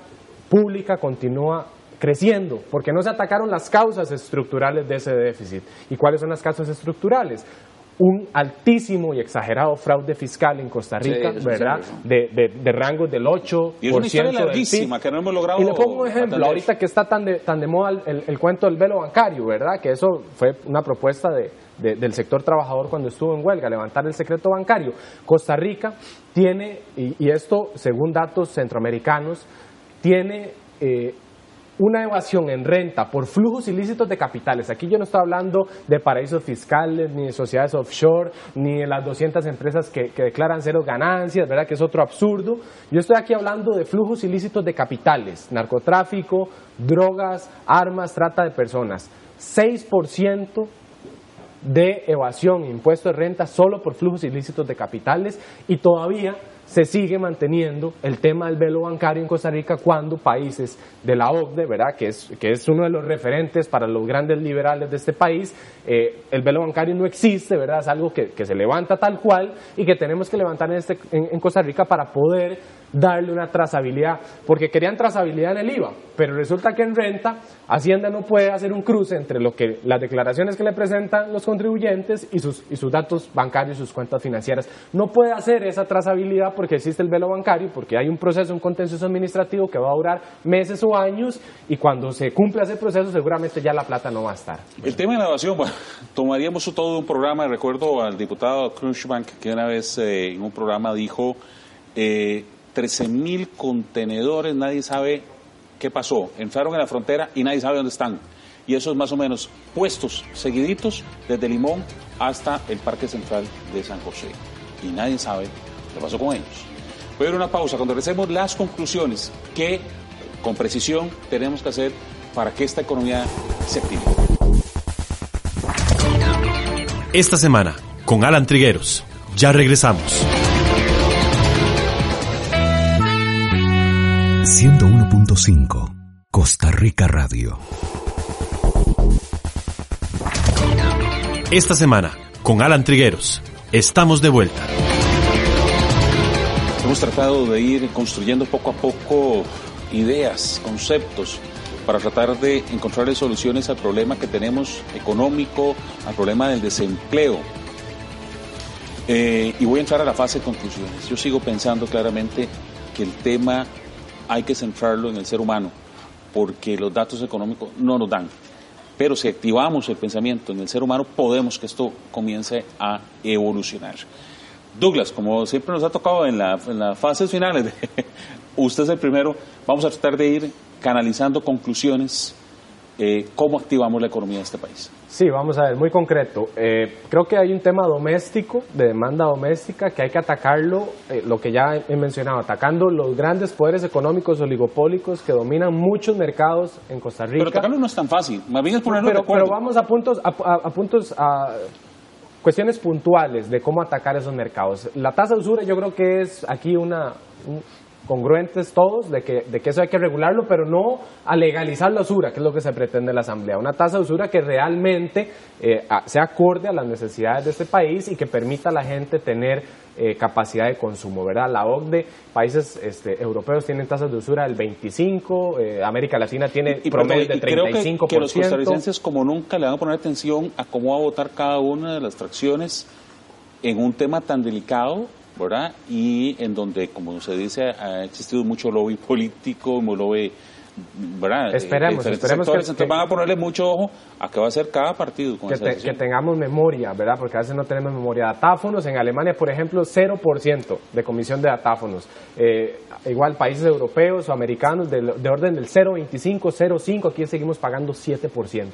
pública continúa creciendo, porque no se atacaron las causas estructurales de ese déficit. ¿Y cuáles son las causas estructurales? Un altísimo y exagerado fraude fiscal en Costa Rica, ¿verdad? De, de, rangos del 8%. Y es una historia larguísima que no hemos logrado. Y le pongo un ejemplo, ahorita que está tan de, tan de moda el, cuento del velo bancario, ¿verdad? Que eso fue una propuesta de, del sector trabajador cuando estuvo en huelga, levantar el secreto bancario. Costa Rica tiene, y, esto según datos centroamericanos, tiene eh, una evasión en renta por flujos ilícitos de capitales. Aquí yo no estoy hablando de paraísos fiscales, ni de sociedades offshore, ni de las 200 empresas que, declaran cero ganancias, ¿verdad? Que es otro absurdo. Yo estoy aquí hablando de flujos ilícitos de capitales, narcotráfico, drogas, armas, trata de personas. 6% de evasión, impuesto de renta solo por flujos ilícitos de capitales y todavía se sigue manteniendo el tema del velo bancario en Costa Rica cuando países de la OCDE, ¿verdad? Que, es, que es uno de los referentes para los grandes liberales de este país, eh, el velo bancario no existe, ¿verdad? Es algo que, se levanta tal cual y que tenemos que levantar en, este, en Costa Rica para poder darle una trazabilidad, porque querían trazabilidad en el IVA, pero resulta que en renta Hacienda no puede hacer un cruce entre lo que las declaraciones que le presentan los contribuyentes y sus, y sus datos bancarios sus cuentas financieras. No puede hacer esa trazabilidad porque existe el velo bancario, porque hay un proceso, un contencioso administrativo que va a durar meses o años y cuando se cumpla ese proceso seguramente ya la plata no va a estar. El tema de la evasión, bueno, [laughs] tomaríamos todo un programa, recuerdo al diputado Crunchbank que una vez eh, en un programa dijo... Eh, 13 mil contenedores, nadie sabe qué pasó. Entraron en la frontera y nadie sabe dónde están. Y eso es más o menos puestos seguiditos desde Limón hasta el Parque Central de San José. Y nadie sabe qué pasó con ellos. Voy a ir una pausa cuando recemos las conclusiones que con precisión tenemos que hacer para que esta economía se active. Esta semana, con Alan Trigueros, ya regresamos. 101.5 Costa Rica Radio. Esta semana, con Alan Trigueros, estamos de vuelta. Hemos tratado de ir construyendo poco a poco ideas, conceptos, para tratar de encontrar soluciones al problema que tenemos económico, al problema del desempleo. Eh, y voy a entrar a la fase de conclusiones. Yo sigo pensando claramente que el tema hay que centrarlo en el ser humano, porque los datos económicos no nos dan. Pero si activamos el pensamiento en el ser humano, podemos que esto comience a evolucionar. Douglas, como siempre nos ha tocado en, la, las fases finales, [laughs] usted es el primero, vamos a tratar de ir canalizando conclusiones, eh, cómo activamos la economía de este país. Sí, vamos a ver, muy concreto. Eh, creo que hay un tema doméstico, de demanda doméstica, que hay que atacarlo, eh, lo que ya he mencionado, atacando los grandes poderes económicos oligopólicos que dominan muchos mercados en Costa Rica. Pero atacarlo no es tan fácil, más bien es ponerlo pero, de acuerdo. Pero vamos a puntos, a, puntos, a cuestiones puntuales de cómo atacar esos mercados. La tasa de usura yo creo que es aquí una, congruentes todos de que, de que eso hay que regularlo, pero no a legalizar la usura, que es lo que se pretende en la Asamblea. Una tasa de usura que realmente eh, sea acorde a las necesidades de este país y que permita a la gente tener eh, capacidad de consumo, ¿verdad? La OCDE, países este, europeos tienen tasas de usura del 25, eh, América Latina tiene y, promedio del 35%. Creo que, que los costarricenses como nunca le van a poner atención a cómo va a votar cada una de las fracciones en un tema tan delicado ¿verdad? Y en donde, como se dice, ha existido mucho lobby político, mucho lobby ¿verdad? Esperemos, esperemos que, Entonces van a ponerle mucho ojo a qué va a hacer cada partido. Con que, que, tengamos memoria, ¿verdad? Porque a veces no tenemos memoria. Datáfonos, en Alemania, por ejemplo, 0% de comisión de datáfonos. Eh, igual países europeos o americanos de, de orden del 0,25, 0,5, aquí seguimos pagando 7%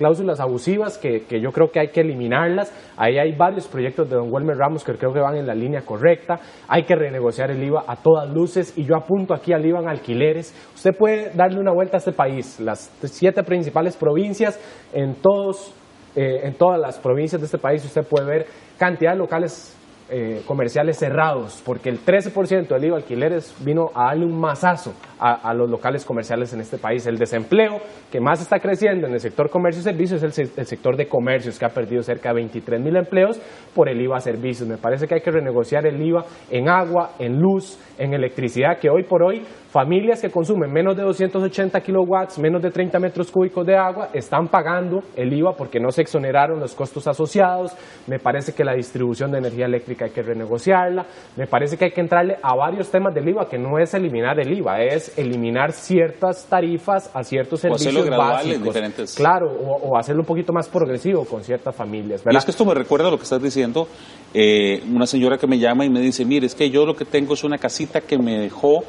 cláusulas abusivas que, que, yo creo que hay que eliminarlas. Ahí hay varios proyectos de don Wilmer Ramos que creo que van en la línea correcta. Hay que renegociar el IVA a todas luces y yo apunto aquí al IVA en alquileres. Usted puede darle una vuelta a este país, las siete principales provincias, en, todos, eh, en todas las provincias de este país usted puede ver cantidad de locales eh, comerciales cerrados, porque el 13% del IVA alquileres vino a darle un mazazo a, los locales comerciales en este país. El desempleo que más está creciendo en el sector comercio y servicios es el, sector de comercios, que ha perdido cerca de 23 mil empleos por el IVA a servicios. Me parece que hay que renegociar el IVA en agua, en luz, en electricidad, que hoy por hoy familias que consumen menos de 280 kilowatts, menos de 30 metros cúbicos de agua, están pagando el IVA porque no se exoneraron los costos asociados. Me parece que la distribución de energía eléctrica hay que renegociarla. Me parece que hay que entrarle a varios temas del IVA, que no es eliminar el IVA, es eliminar ciertas tarifas a ciertos servicios básicos. Diferentes... Claro, o, hacerlo un poquito más progresivo con ciertas familias. Y es que esto me recuerda a lo que estás diciendo. Eh, una señora que me llama y me dice, mire, es que yo lo que tengo es una casita que me dejó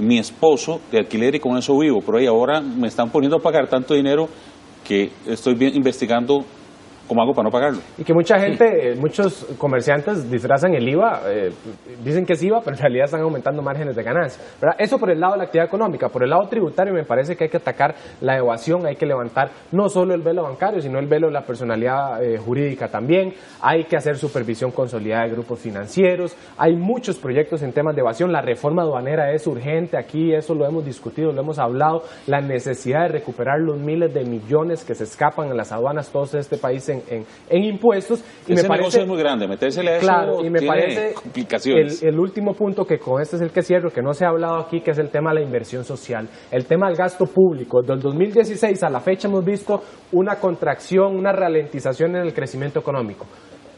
mi esposo de alquiler y con eso vivo, pero ahí ahora me están poniendo a pagar tanto dinero que estoy investigando ¿Cómo hago para no pagarlo? Y que mucha gente, eh, muchos comerciantes disfrazan el IVA, eh, dicen que es IVA, pero en realidad están aumentando márgenes de ganancia. Eso por el lado de la actividad económica. Por el lado tributario me parece que hay que atacar la evasión, hay que levantar no solo el velo bancario, sino el velo de la personalidad eh, jurídica también. Hay que hacer supervisión consolidada de grupos financieros. Hay muchos proyectos en temas de evasión. La reforma aduanera es urgente. Aquí eso lo hemos discutido, lo hemos hablado. La necesidad de recuperar los miles de millones que se escapan en las aduanas todos este país en, impuestos. Y Ese me parece, es muy grande, metérsele a claro, y me parece complicaciones. El, último punto que con este es el que cierro, que no se ha hablado aquí, que es el tema de la inversión social, el tema del gasto público. Del 2016 a la fecha hemos visto una contracción, una ralentización en el crecimiento económico.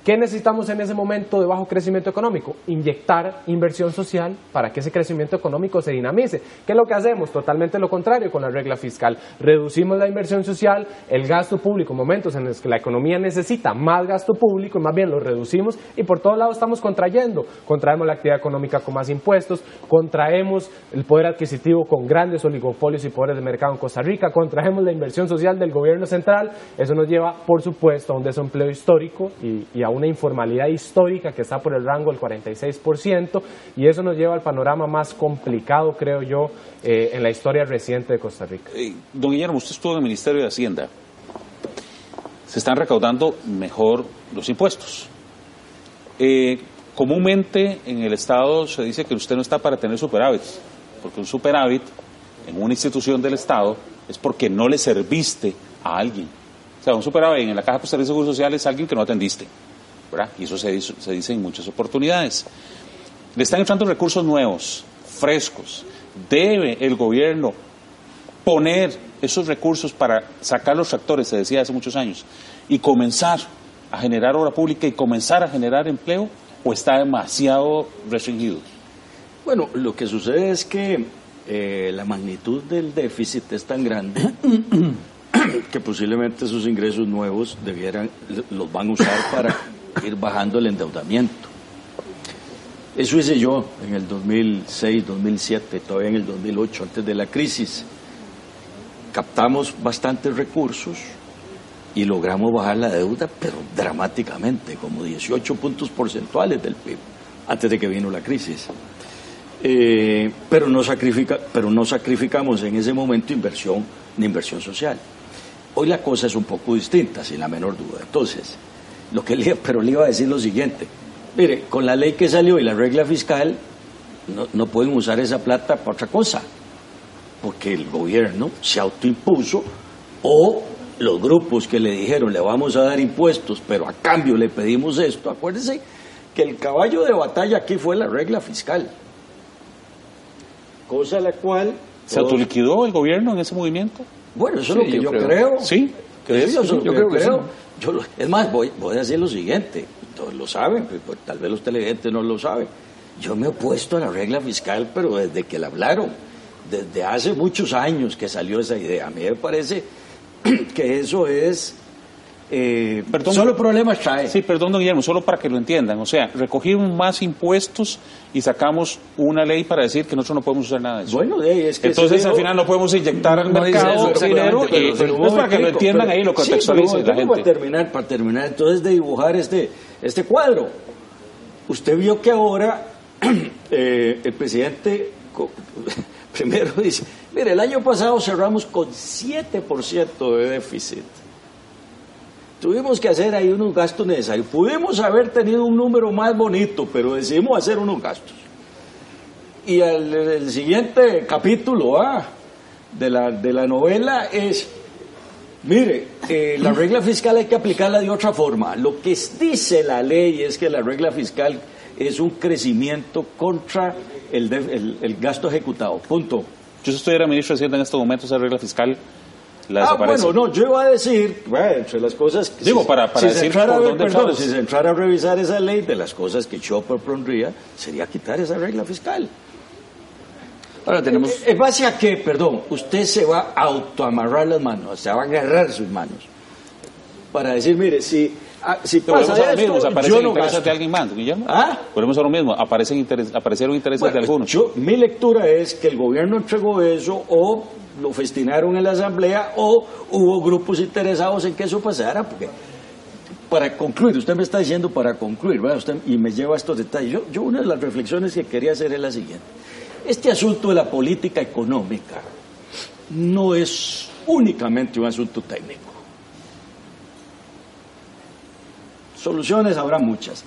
¿Qué necesitamos en ese momento de bajo crecimiento económico? Inyectar inversión social para que ese crecimiento económico se dinamice. ¿Qué es lo que hacemos? Totalmente lo contrario con la regla fiscal. Reducimos la inversión social, el gasto público, momentos en los que la economía necesita más gasto público, y más bien lo reducimos y por todos lados estamos contrayendo. Contraemos la actividad económica con más impuestos, contraemos el poder adquisitivo con grandes oligopolios y poderes de mercado en Costa Rica, contraemos la inversión social del gobierno central. Eso nos lleva, por supuesto, a un desempleo histórico y, a una informalidad histórica que está por el rango del 46% y eso nos lleva al panorama más complicado, creo yo, eh, en la historia reciente de Costa Rica. Eh, don Guillermo, usted estuvo en el Ministerio de Hacienda. Se están recaudando mejor los impuestos. Eh, comúnmente en el Estado se dice que usted no está para tener superávit, porque un superávit en una institución del Estado es porque no le serviste a alguien. O sea, un superávit en la Caja de Seguro Social es alguien que no atendiste. Y eso se, se dice en muchas oportunidades. Le están entrando recursos nuevos, frescos. Debe el gobierno poner esos recursos para sacar los tractores, se decía hace muchos años, y comenzar a generar obra pública y comenzar a generar empleo, o está demasiado restringido? Bueno, lo que sucede es que eh, la magnitud del déficit es tan grande [coughs] que posiblemente esos ingresos nuevos debieran, los van a usar para ir bajando el endeudamiento. Eso hice yo en el 2006, 2007, todavía en el 2008, antes de la crisis. Captamos bastantes recursos y logramos bajar la deuda, pero dramáticamente, como 18 puntos porcentuales del PIB, antes de que vino la crisis. Eh, pero, no sacrifica, pero no sacrificamos en ese momento inversión ni inversión social. Hoy la cosa es un poco distinta, sin la menor duda. Entonces, lo que le, pero le iba a decir lo siguiente. Mire, con la ley que salió y la regla fiscal, no, no pueden usar esa plata para otra cosa, porque el gobierno se autoimpuso o los grupos que le dijeron le vamos a dar impuestos, pero a cambio le pedimos esto. Acuérdense que el caballo de batalla aquí fue la regla fiscal, cosa la cual... ¿Se autoliquidó el gobierno en ese movimiento? Bueno, eso es lo que yo, creo. ¿Sí? Yo, yo, creo que Yo es más, voy, voy a decir lo siguiente, todos lo saben, pues, pues, tal vez los televidentes no lo saben. Yo me he opuesto a la regla fiscal, pero desde que la hablaron, desde hace muchos años que salió esa idea. A mí me parece [clears throat] que eso es eh, perdón, solo problemas trae. Sí, perdón, don Guillermo, solo para que lo entiendan. O sea, recogimos más impuestos y sacamos una ley para decir que nosotros no podemos usar nada de eso. Bueno, es que Entonces, al final no podemos inyectar al mercado dinero y es para que lo entiendan ahí, lo contextualicen la gente. Para terminar, para terminar entonces de dibujar este, este cuadro. Usted vio que ahora [clears throat] eh, el presidente [laughs] primero dice, mire, el año pasado cerramos con 7% de déficit. Tuvimos que hacer ahí unos gastos necesarios. Pudimos haber tenido un número más bonito, pero decidimos hacer unos gastos. Y el, siguiente capítulo ah, de, la, de la novela es, mire, eh, la regla fiscal hay que aplicarla de otra forma. Lo que dice la ley es que la regla fiscal es un crecimiento contra el, el, gasto ejecutado. Punto. Yo si estuviera ministro de Hacienda en estos momentos, esa regla fiscal ah, bueno, no, yo iba a decir, bueno, entre las cosas que... Digo, para, para decir por dónde perdón, si se entrara a revisar esa ley, de las cosas que yo propondría, sería quitar esa regla fiscal. Ahora tenemos... ¿En eh, eh, base a qué, perdón? Usted se va a autoamarrar las manos, se va a agarrar sus manos, para decir, mire, si... Ah, si pasa esto, mismo, aparecen yo no intereses gasto. de alguien más, Guillermo. ¿Ah? Volvemos a lo mismo, aparecen interes, aparecieron intereses de algunos. Yo, mi lectura es que el gobierno entregó eso o lo festinaron en la asamblea o hubo grupos interesados en que eso pasara, porque para concluir, usted me está diciendo para concluir, ¿verdad? Usted, y me lleva a estos detalles. Yo, yo una de las reflexiones que quería hacer es la siguiente. Este asunto de la política económica no es únicamente un asunto técnico. Soluciones habrá muchas.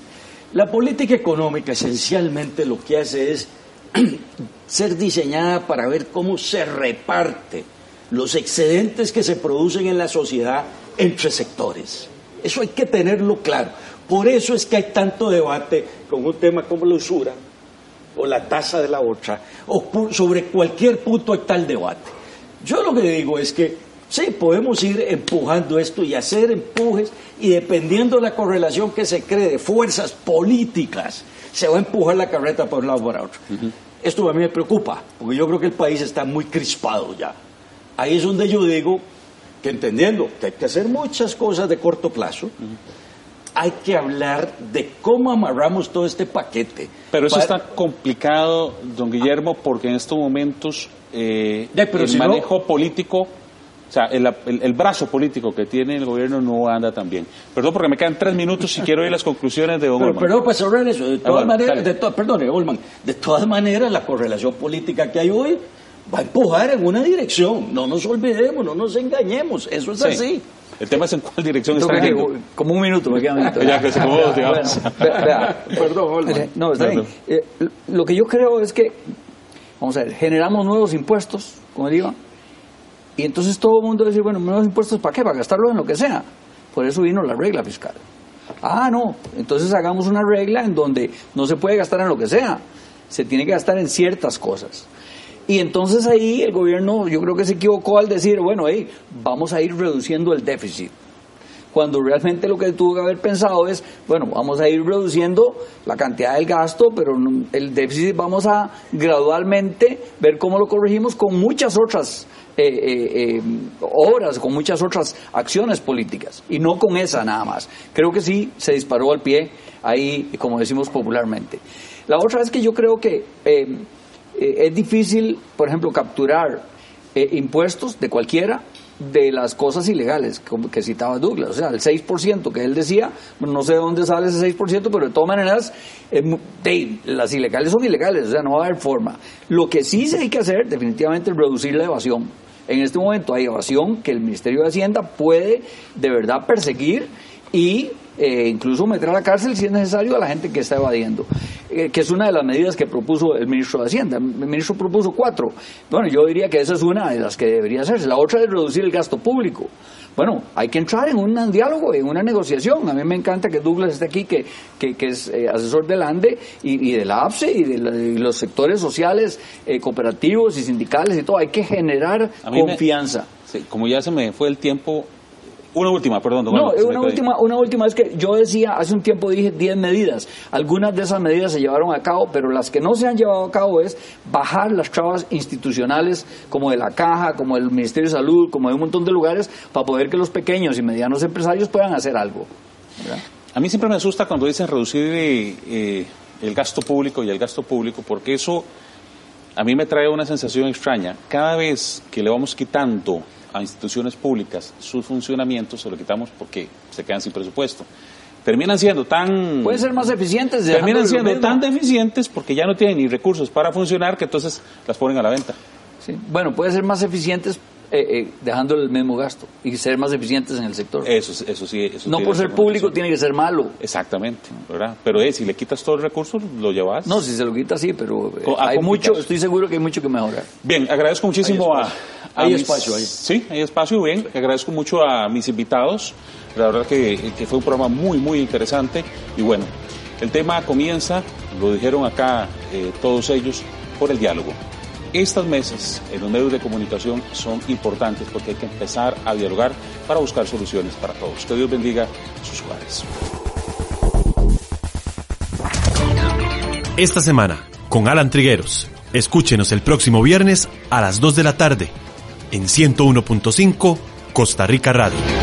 La política económica esencialmente lo que hace es [clears throat] ser diseñada para ver cómo se reparte los excedentes que se producen en la sociedad entre sectores. Eso hay que tenerlo claro. Por eso es que hay tanto debate con un tema como la usura o la tasa de la otra, o sobre cualquier punto hay tal debate. Yo lo que digo es que sí, podemos ir empujando esto y hacer empujes y dependiendo de la correlación que se cree de fuerzas políticas, se va a empujar la carreta por un lado o por otro. Esto a mí me preocupa, porque yo creo que el país está muy crispado ya. Ahí es donde yo digo que entendiendo que hay que hacer muchas cosas de corto plazo, hay que hablar de cómo amarramos todo este paquete. Pero eso está complicado, don Guillermo, porque en estos momentos eh, el manejo político, o sea, el, brazo político que tiene el gobierno no anda tan bien. Perdón, porque me quedan tres minutos y [laughs] quiero oír las conclusiones de don Pero, Perdón, pues sobre eso, de ah, todas maneras, de perdón, Olman, de todas maneras la correlación política que hay hoy va a empujar en una dirección. No nos olvidemos, no nos engañemos, eso es así. El tema es en cuál dirección está Como un minuto, me queda un minuto. [laughs] ya que se acabó, Perdón, No, está bien. Eh, lo que yo creo es que, vamos a ver, generamos nuevos impuestos, como digo, y entonces todo el mundo dice, bueno, nuevos impuestos, ¿para qué? Para gastarlo en lo que sea. Por eso vino la regla fiscal. Ah, no, entonces hagamos una regla en donde no se puede gastar en lo que sea, se tiene que gastar en ciertas cosas. Y entonces ahí el gobierno yo creo que se equivocó al decir, bueno, hey, vamos a ir reduciendo el déficit. Cuando realmente lo que tuvo que haber pensado es, bueno, vamos a ir reduciendo la cantidad del gasto, pero el déficit vamos a gradualmente ver cómo lo corregimos con muchas otras eh, eh, eh, obras, con muchas otras acciones políticas, y no con esa nada más. Creo que sí se disparó al pie ahí, como decimos popularmente. La otra es que yo creo que eh, es difícil, por ejemplo, capturar eh, impuestos de cualquiera de las cosas ilegales que citaba Douglas, o sea, el 6% que él decía, no sé de dónde sale ese 6%, pero de todas maneras, las ilegales son ilegales, o sea, no va a haber forma. Lo que sí se hay que hacer, definitivamente, es reducir la evasión. En este momento hay evasión que el Ministerio de Hacienda puede de verdad perseguir y eh, incluso meter a la cárcel si es necesario a la gente que está evadiendo, eh, que es una de las medidas que propuso el ministro de Hacienda. El ministro propuso cuatro. Bueno, yo diría que esa es una de las que debería hacerse. La otra es reducir el gasto público. Bueno, hay que entrar en un diálogo, en una negociación. A mí me encanta que Douglas esté aquí, que, que, es eh, asesor del ANDE y, de la APSE y de, los sectores sociales, cooperativos y sindicales y todo. Hay que generar confianza. como ya se me fue el tiempo, una última, perdón. no, una última, una última es que yo decía, hace un tiempo dije 10 medidas. Algunas de esas medidas se llevaron a cabo, pero las que no se han llevado a cabo es bajar las trabas institucionales, como de la Caja, como del Ministerio de Salud, como de un montón de lugares, para poder que los pequeños y medianos empresarios puedan hacer algo. A mí siempre me asusta cuando dicen reducir eh, el gasto público y el gasto público, porque eso a mí me trae una sensación extraña. Cada vez que le vamos quitando a instituciones públicas sus funcionamientos, se lo quitamos porque se quedan sin presupuesto. Terminan siendo tan... Pueden ser más eficientes. Terminan siendo tan deficientes porque ya no tienen ni recursos para funcionar que entonces las ponen a la venta. Sí. Bueno, pueden ser más eficientes eh, eh, dejando el mismo gasto y ser más eficientes en el sector. Eso, eso sí. Eso no por ser público tiene que ser malo. Exactamente, ¿verdad? Pero eh, si le quitas todo el recurso, lo llevas. No, si se lo quita sí, pero eh, hay mucho, estoy seguro que hay mucho que mejorar. Bien, agradezco muchísimo a, hay espacio ahí. Sí, hay espacio, bien. Agradezco mucho a mis invitados. La verdad que, que, fue un programa muy, muy interesante. Y bueno, el tema comienza, lo dijeron acá eh, todos ellos, por el diálogo. Estas mesas en los medios de comunicación son importantes porque hay que empezar a dialogar para buscar soluciones para todos. Que Dios bendiga sus hogares. Esta semana, con Alan Trigueros. Escúchenos el próximo viernes a las 2 de la tarde en 101.5 Costa Rica Radio.